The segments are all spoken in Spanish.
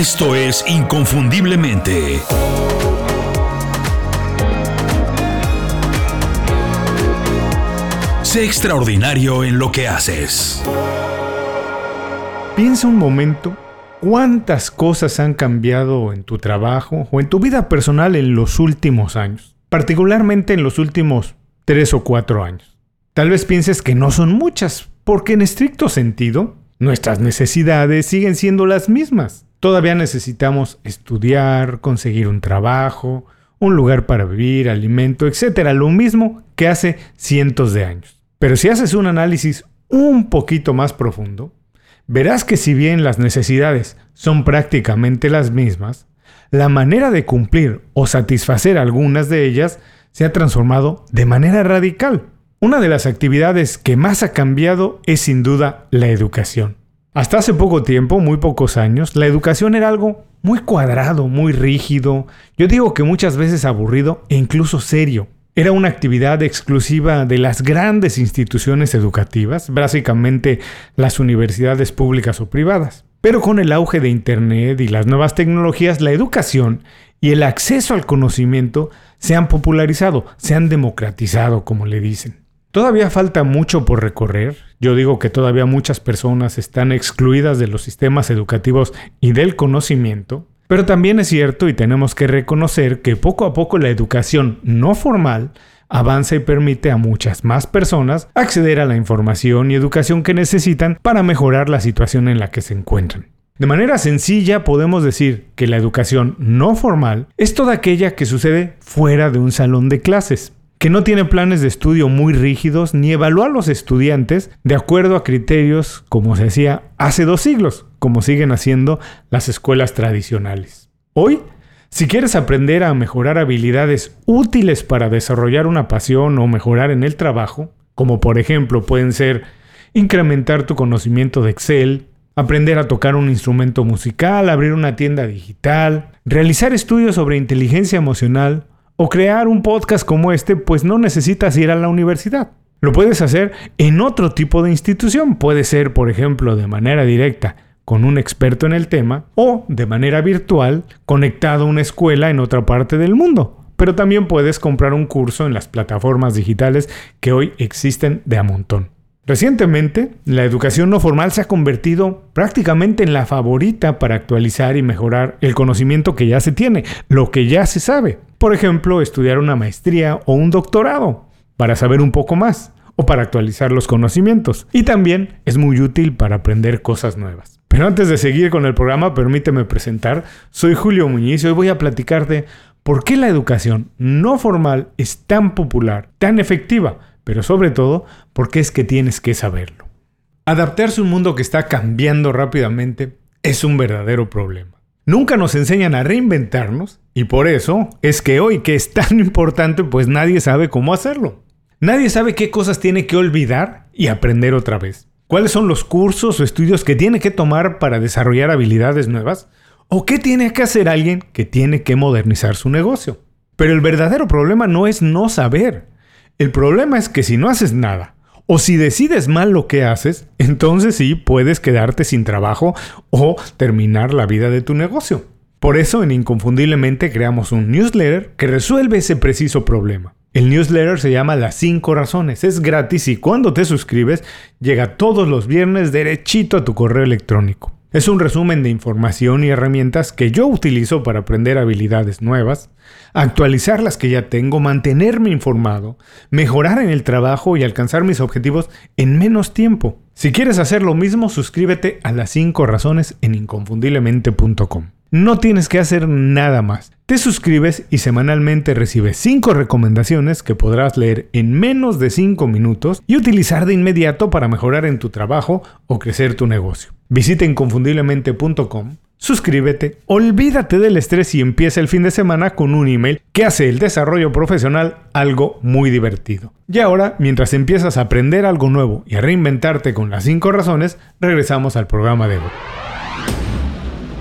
Esto es Inconfundiblemente. Sé extraordinario en lo que haces. Piensa un momento cuántas cosas han cambiado en tu trabajo o en tu vida personal en los últimos años, particularmente en los últimos tres o cuatro años. Tal vez pienses que no son muchas, porque en estricto sentido, nuestras necesidades siguen siendo las mismas. Todavía necesitamos estudiar, conseguir un trabajo, un lugar para vivir, alimento, etc. Lo mismo que hace cientos de años. Pero si haces un análisis un poquito más profundo, verás que si bien las necesidades son prácticamente las mismas, la manera de cumplir o satisfacer algunas de ellas se ha transformado de manera radical. Una de las actividades que más ha cambiado es sin duda la educación. Hasta hace poco tiempo, muy pocos años, la educación era algo muy cuadrado, muy rígido, yo digo que muchas veces aburrido e incluso serio. Era una actividad exclusiva de las grandes instituciones educativas, básicamente las universidades públicas o privadas. Pero con el auge de Internet y las nuevas tecnologías, la educación y el acceso al conocimiento se han popularizado, se han democratizado, como le dicen. Todavía falta mucho por recorrer. Yo digo que todavía muchas personas están excluidas de los sistemas educativos y del conocimiento, pero también es cierto y tenemos que reconocer que poco a poco la educación no formal avanza y permite a muchas más personas acceder a la información y educación que necesitan para mejorar la situación en la que se encuentran. De manera sencilla podemos decir que la educación no formal es toda aquella que sucede fuera de un salón de clases, que no tiene planes de estudio muy rígidos ni evalúa a los estudiantes de acuerdo a criterios como se hacía hace dos siglos, como siguen haciendo las escuelas tradicionales. Hoy, si quieres aprender a mejorar habilidades útiles para desarrollar una pasión o mejorar en el trabajo, como por ejemplo pueden ser incrementar tu conocimiento de Excel, aprender a tocar un instrumento musical, abrir una tienda digital, realizar estudios sobre inteligencia emocional, o crear un podcast como este, pues no necesitas ir a la universidad. Lo puedes hacer en otro tipo de institución. Puede ser, por ejemplo, de manera directa con un experto en el tema o de manera virtual conectado a una escuela en otra parte del mundo. Pero también puedes comprar un curso en las plataformas digitales que hoy existen de a montón. Recientemente, la educación no formal se ha convertido prácticamente en la favorita para actualizar y mejorar el conocimiento que ya se tiene, lo que ya se sabe. Por ejemplo, estudiar una maestría o un doctorado para saber un poco más o para actualizar los conocimientos. Y también es muy útil para aprender cosas nuevas. Pero antes de seguir con el programa, permíteme presentar. Soy Julio Muñiz y hoy voy a platicar de por qué la educación no formal es tan popular, tan efectiva, pero sobre todo, por qué es que tienes que saberlo. Adaptarse a un mundo que está cambiando rápidamente es un verdadero problema. Nunca nos enseñan a reinventarnos y por eso es que hoy que es tan importante pues nadie sabe cómo hacerlo. Nadie sabe qué cosas tiene que olvidar y aprender otra vez. ¿Cuáles son los cursos o estudios que tiene que tomar para desarrollar habilidades nuevas? ¿O qué tiene que hacer alguien que tiene que modernizar su negocio? Pero el verdadero problema no es no saber. El problema es que si no haces nada o si decides mal lo que haces, entonces sí puedes quedarte sin trabajo o terminar la vida de tu negocio. Por eso en Inconfundiblemente creamos un newsletter que resuelve ese preciso problema. El newsletter se llama Las 5 Razones, es gratis y cuando te suscribes llega todos los viernes derechito a tu correo electrónico. Es un resumen de información y herramientas que yo utilizo para aprender habilidades nuevas, actualizar las que ya tengo, mantenerme informado, mejorar en el trabajo y alcanzar mis objetivos en menos tiempo. Si quieres hacer lo mismo, suscríbete a las 5 razones en inconfundiblemente.com. No tienes que hacer nada más. Te suscribes y semanalmente recibes 5 recomendaciones que podrás leer en menos de 5 minutos y utilizar de inmediato para mejorar en tu trabajo o crecer tu negocio. Visita inconfundiblemente.com, suscríbete, olvídate del estrés y empieza el fin de semana con un email que hace el desarrollo profesional algo muy divertido. Y ahora, mientras empiezas a aprender algo nuevo y a reinventarte con las 5 razones, regresamos al programa de hoy.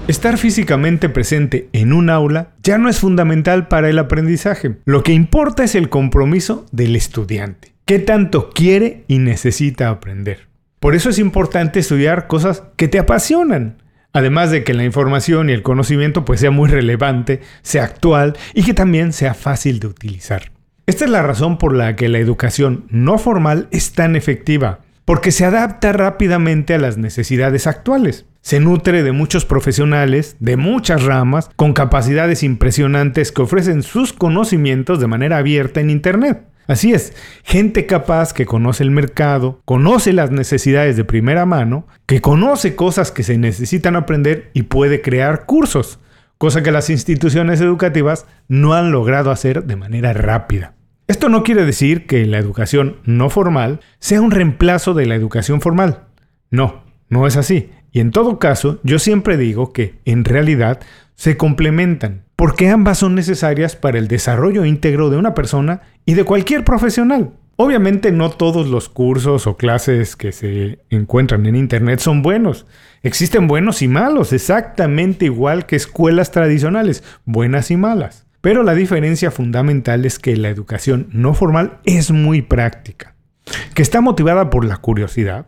Estar físicamente presente en un aula ya no es fundamental para el aprendizaje. Lo que importa es el compromiso del estudiante. ¿Qué tanto quiere y necesita aprender? Por eso es importante estudiar cosas que te apasionan. Además de que la información y el conocimiento pues sea muy relevante, sea actual y que también sea fácil de utilizar. Esta es la razón por la que la educación no formal es tan efectiva, porque se adapta rápidamente a las necesidades actuales. Se nutre de muchos profesionales, de muchas ramas, con capacidades impresionantes que ofrecen sus conocimientos de manera abierta en Internet. Así es, gente capaz que conoce el mercado, conoce las necesidades de primera mano, que conoce cosas que se necesitan aprender y puede crear cursos, cosa que las instituciones educativas no han logrado hacer de manera rápida. Esto no quiere decir que la educación no formal sea un reemplazo de la educación formal. No, no es así. Y en todo caso, yo siempre digo que, en realidad, se complementan, porque ambas son necesarias para el desarrollo íntegro de una persona y de cualquier profesional. Obviamente no todos los cursos o clases que se encuentran en Internet son buenos. Existen buenos y malos, exactamente igual que escuelas tradicionales, buenas y malas. Pero la diferencia fundamental es que la educación no formal es muy práctica, que está motivada por la curiosidad,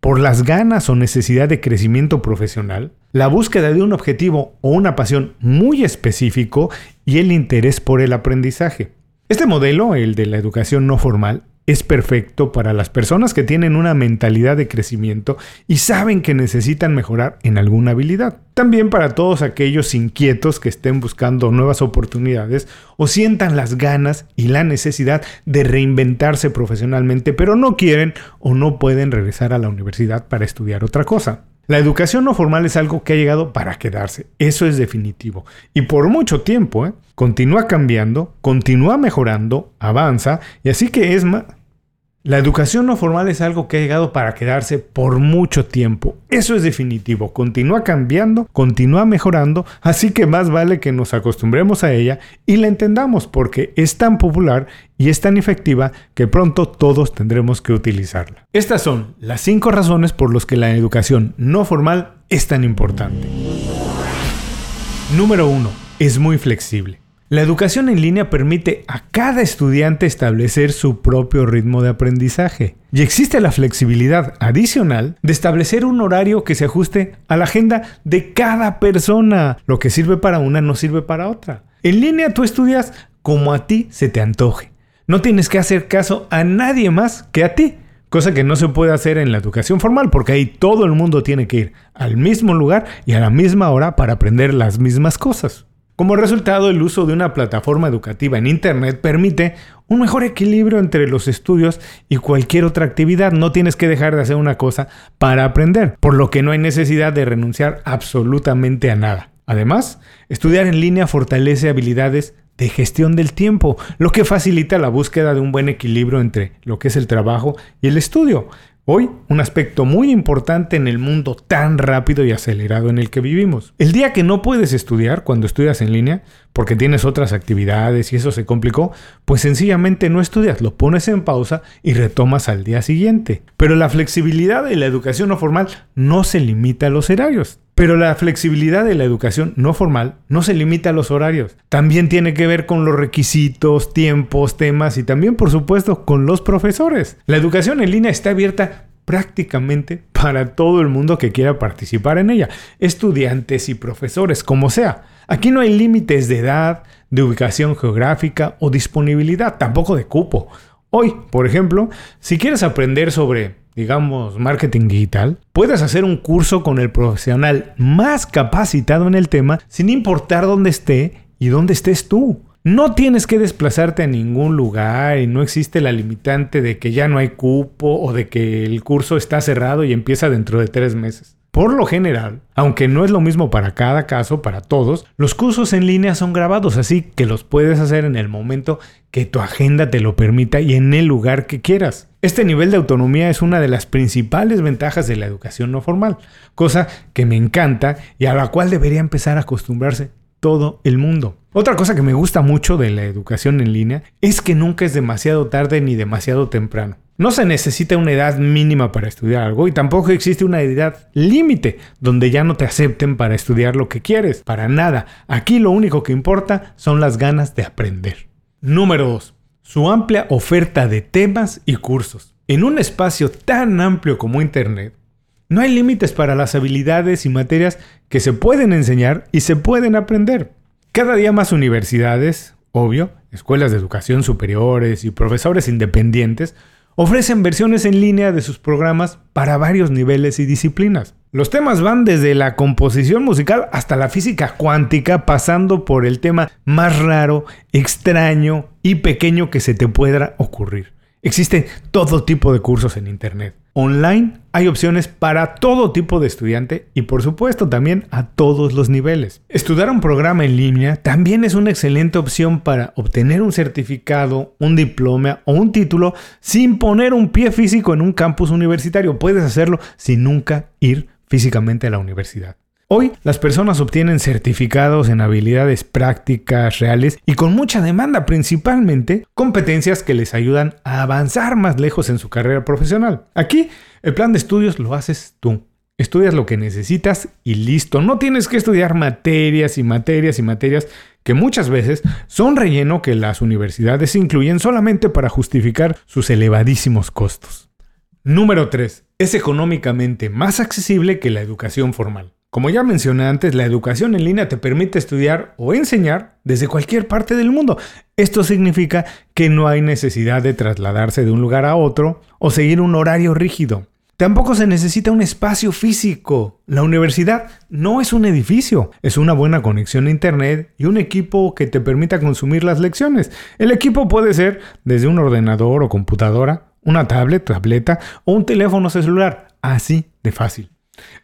por las ganas o necesidad de crecimiento profesional, la búsqueda de un objetivo o una pasión muy específico y el interés por el aprendizaje. Este modelo, el de la educación no formal, es perfecto para las personas que tienen una mentalidad de crecimiento y saben que necesitan mejorar en alguna habilidad. También para todos aquellos inquietos que estén buscando nuevas oportunidades o sientan las ganas y la necesidad de reinventarse profesionalmente, pero no quieren o no pueden regresar a la universidad para estudiar otra cosa. La educación no formal es algo que ha llegado para quedarse, eso es definitivo. Y por mucho tiempo, ¿eh? continúa cambiando, continúa mejorando, avanza, y así que es más... La educación no formal es algo que ha llegado para quedarse por mucho tiempo. Eso es definitivo. Continúa cambiando, continúa mejorando, así que más vale que nos acostumbremos a ella y la entendamos porque es tan popular y es tan efectiva que pronto todos tendremos que utilizarla. Estas son las cinco razones por las que la educación no formal es tan importante. Número 1. Es muy flexible. La educación en línea permite a cada estudiante establecer su propio ritmo de aprendizaje. Y existe la flexibilidad adicional de establecer un horario que se ajuste a la agenda de cada persona. Lo que sirve para una no sirve para otra. En línea tú estudias como a ti se te antoje. No tienes que hacer caso a nadie más que a ti. Cosa que no se puede hacer en la educación formal porque ahí todo el mundo tiene que ir al mismo lugar y a la misma hora para aprender las mismas cosas. Como resultado, el uso de una plataforma educativa en Internet permite un mejor equilibrio entre los estudios y cualquier otra actividad. No tienes que dejar de hacer una cosa para aprender, por lo que no hay necesidad de renunciar absolutamente a nada. Además, estudiar en línea fortalece habilidades de gestión del tiempo, lo que facilita la búsqueda de un buen equilibrio entre lo que es el trabajo y el estudio. Hoy, un aspecto muy importante en el mundo tan rápido y acelerado en el que vivimos. El día que no puedes estudiar cuando estudias en línea, porque tienes otras actividades y eso se complicó, pues sencillamente no estudias, lo pones en pausa y retomas al día siguiente. Pero la flexibilidad de la educación no formal no se limita a los horarios. Pero la flexibilidad de la educación no formal no se limita a los horarios. También tiene que ver con los requisitos, tiempos, temas y también, por supuesto, con los profesores. La educación en línea está abierta prácticamente para todo el mundo que quiera participar en ella, estudiantes y profesores, como sea. Aquí no hay límites de edad, de ubicación geográfica o disponibilidad, tampoco de cupo. Hoy, por ejemplo, si quieres aprender sobre digamos, marketing digital, puedes hacer un curso con el profesional más capacitado en el tema sin importar dónde esté y dónde estés tú. No tienes que desplazarte a ningún lugar y no existe la limitante de que ya no hay cupo o de que el curso está cerrado y empieza dentro de tres meses. Por lo general, aunque no es lo mismo para cada caso, para todos, los cursos en línea son grabados, así que los puedes hacer en el momento que tu agenda te lo permita y en el lugar que quieras. Este nivel de autonomía es una de las principales ventajas de la educación no formal, cosa que me encanta y a la cual debería empezar a acostumbrarse todo el mundo. Otra cosa que me gusta mucho de la educación en línea es que nunca es demasiado tarde ni demasiado temprano. No se necesita una edad mínima para estudiar algo y tampoco existe una edad límite donde ya no te acepten para estudiar lo que quieres. Para nada. Aquí lo único que importa son las ganas de aprender. Número 2. Su amplia oferta de temas y cursos. En un espacio tan amplio como Internet, No hay límites para las habilidades y materias que se pueden enseñar y se pueden aprender. Cada día más universidades, obvio, escuelas de educación superiores y profesores independientes ofrecen versiones en línea de sus programas para varios niveles y disciplinas. Los temas van desde la composición musical hasta la física cuántica, pasando por el tema más raro, extraño y pequeño que se te pueda ocurrir. Existe todo tipo de cursos en Internet. Online hay opciones para todo tipo de estudiante y por supuesto también a todos los niveles. Estudiar un programa en línea también es una excelente opción para obtener un certificado, un diploma o un título sin poner un pie físico en un campus universitario. Puedes hacerlo sin nunca ir físicamente a la universidad. Hoy las personas obtienen certificados en habilidades prácticas reales y con mucha demanda, principalmente competencias que les ayudan a avanzar más lejos en su carrera profesional. Aquí el plan de estudios lo haces tú. Estudias lo que necesitas y listo. No tienes que estudiar materias y materias y materias que muchas veces son relleno que las universidades incluyen solamente para justificar sus elevadísimos costos. Número 3. Es económicamente más accesible que la educación formal. Como ya mencioné antes, la educación en línea te permite estudiar o enseñar desde cualquier parte del mundo. Esto significa que no hay necesidad de trasladarse de un lugar a otro o seguir un horario rígido. Tampoco se necesita un espacio físico. La universidad no es un edificio, es una buena conexión a Internet y un equipo que te permita consumir las lecciones. El equipo puede ser desde un ordenador o computadora, una tablet, tableta o un teléfono celular, así de fácil.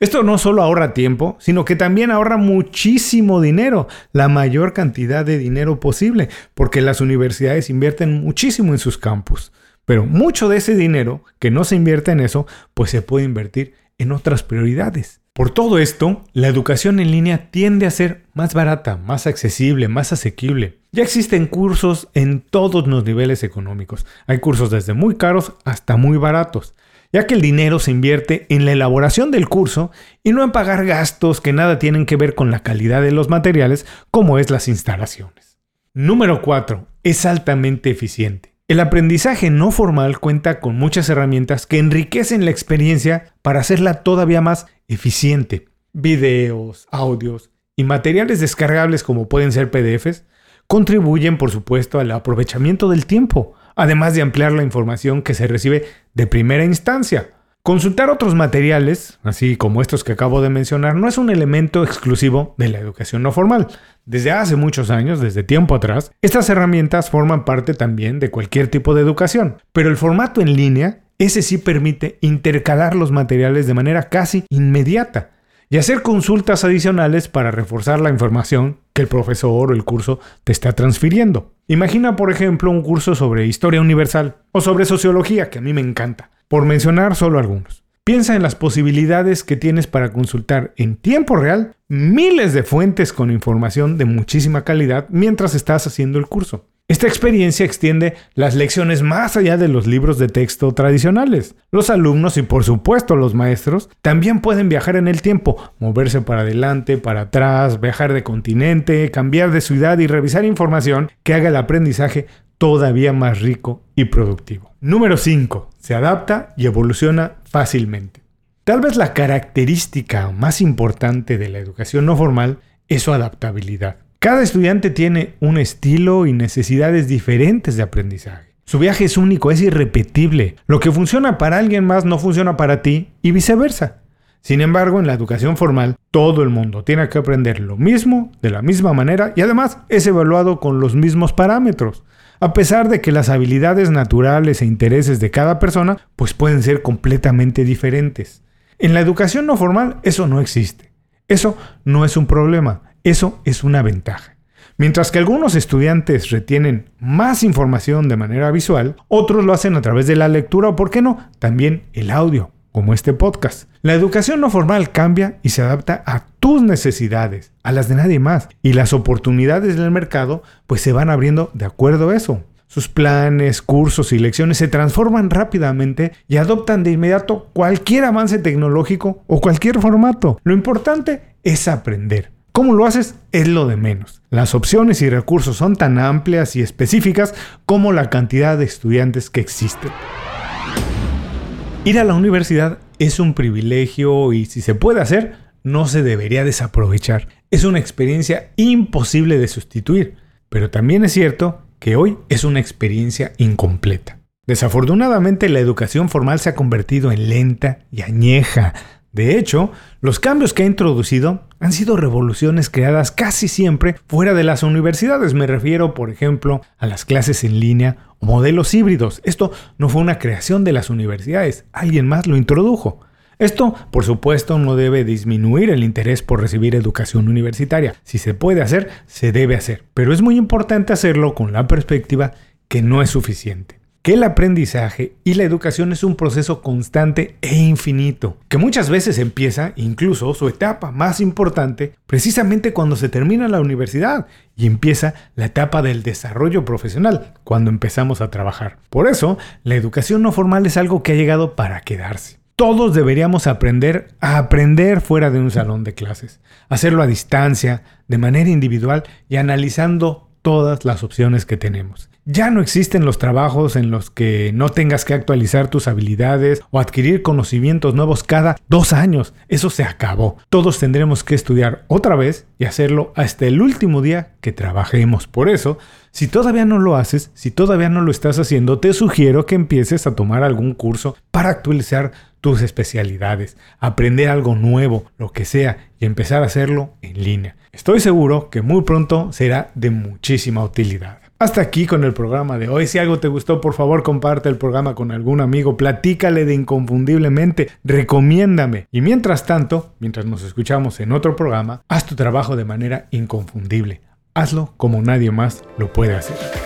Esto no solo ahorra tiempo, sino que también ahorra muchísimo dinero, la mayor cantidad de dinero posible, porque las universidades invierten muchísimo en sus campus. Pero mucho de ese dinero que no se invierte en eso, pues se puede invertir en otras prioridades. Por todo esto, la educación en línea tiende a ser más barata, más accesible, más asequible. Ya existen cursos en todos los niveles económicos. Hay cursos desde muy caros hasta muy baratos ya que el dinero se invierte en la elaboración del curso y no en pagar gastos que nada tienen que ver con la calidad de los materiales como es las instalaciones. Número 4. Es altamente eficiente. El aprendizaje no formal cuenta con muchas herramientas que enriquecen la experiencia para hacerla todavía más eficiente. Videos, audios y materiales descargables como pueden ser PDFs contribuyen por supuesto al aprovechamiento del tiempo, además de ampliar la información que se recibe de primera instancia. Consultar otros materiales, así como estos que acabo de mencionar, no es un elemento exclusivo de la educación no formal. Desde hace muchos años, desde tiempo atrás, estas herramientas forman parte también de cualquier tipo de educación, pero el formato en línea, ese sí permite intercalar los materiales de manera casi inmediata y hacer consultas adicionales para reforzar la información que el profesor o el curso te está transfiriendo. Imagina, por ejemplo, un curso sobre historia universal o sobre sociología, que a mí me encanta, por mencionar solo algunos. Piensa en las posibilidades que tienes para consultar en tiempo real miles de fuentes con información de muchísima calidad mientras estás haciendo el curso. Esta experiencia extiende las lecciones más allá de los libros de texto tradicionales. Los alumnos y por supuesto los maestros también pueden viajar en el tiempo, moverse para adelante, para atrás, viajar de continente, cambiar de ciudad y revisar información que haga el aprendizaje todavía más rico y productivo. Número 5. Se adapta y evoluciona fácilmente. Tal vez la característica más importante de la educación no formal es su adaptabilidad. Cada estudiante tiene un estilo y necesidades diferentes de aprendizaje. Su viaje es único, es irrepetible. Lo que funciona para alguien más no funciona para ti y viceversa. Sin embargo, en la educación formal, todo el mundo tiene que aprender lo mismo, de la misma manera y además es evaluado con los mismos parámetros. A pesar de que las habilidades naturales e intereses de cada persona pues pueden ser completamente diferentes. En la educación no formal eso no existe. Eso no es un problema, eso es una ventaja. Mientras que algunos estudiantes retienen más información de manera visual, otros lo hacen a través de la lectura o, por qué no, también el audio, como este podcast. La educación no formal cambia y se adapta a tus necesidades, a las de nadie más, y las oportunidades del mercado pues se van abriendo de acuerdo a eso. Sus planes, cursos y lecciones se transforman rápidamente y adoptan de inmediato cualquier avance tecnológico o cualquier formato. Lo importante es aprender. ¿Cómo lo haces? Es lo de menos. Las opciones y recursos son tan amplias y específicas como la cantidad de estudiantes que existen. Ir a la universidad es un privilegio y si se puede hacer, no se debería desaprovechar. Es una experiencia imposible de sustituir, pero también es cierto que hoy es una experiencia incompleta. Desafortunadamente la educación formal se ha convertido en lenta y añeja. De hecho, los cambios que ha introducido han sido revoluciones creadas casi siempre fuera de las universidades. Me refiero, por ejemplo, a las clases en línea o modelos híbridos. Esto no fue una creación de las universidades, alguien más lo introdujo. Esto, por supuesto, no debe disminuir el interés por recibir educación universitaria. Si se puede hacer, se debe hacer. Pero es muy importante hacerlo con la perspectiva que no es suficiente que el aprendizaje y la educación es un proceso constante e infinito, que muchas veces empieza, incluso su etapa más importante, precisamente cuando se termina la universidad y empieza la etapa del desarrollo profesional, cuando empezamos a trabajar. Por eso, la educación no formal es algo que ha llegado para quedarse. Todos deberíamos aprender a aprender fuera de un salón de clases, hacerlo a distancia, de manera individual y analizando todas las opciones que tenemos. Ya no existen los trabajos en los que no tengas que actualizar tus habilidades o adquirir conocimientos nuevos cada dos años. Eso se acabó. Todos tendremos que estudiar otra vez y hacerlo hasta el último día que trabajemos. Por eso, si todavía no lo haces, si todavía no lo estás haciendo, te sugiero que empieces a tomar algún curso para actualizar tus especialidades, aprender algo nuevo, lo que sea, y empezar a hacerlo en línea. Estoy seguro que muy pronto será de muchísima utilidad. Hasta aquí con el programa de hoy. Si algo te gustó, por favor comparte el programa con algún amigo, platícale de inconfundiblemente, recomiéndame. Y mientras tanto, mientras nos escuchamos en otro programa, haz tu trabajo de manera inconfundible. Hazlo como nadie más lo puede hacer.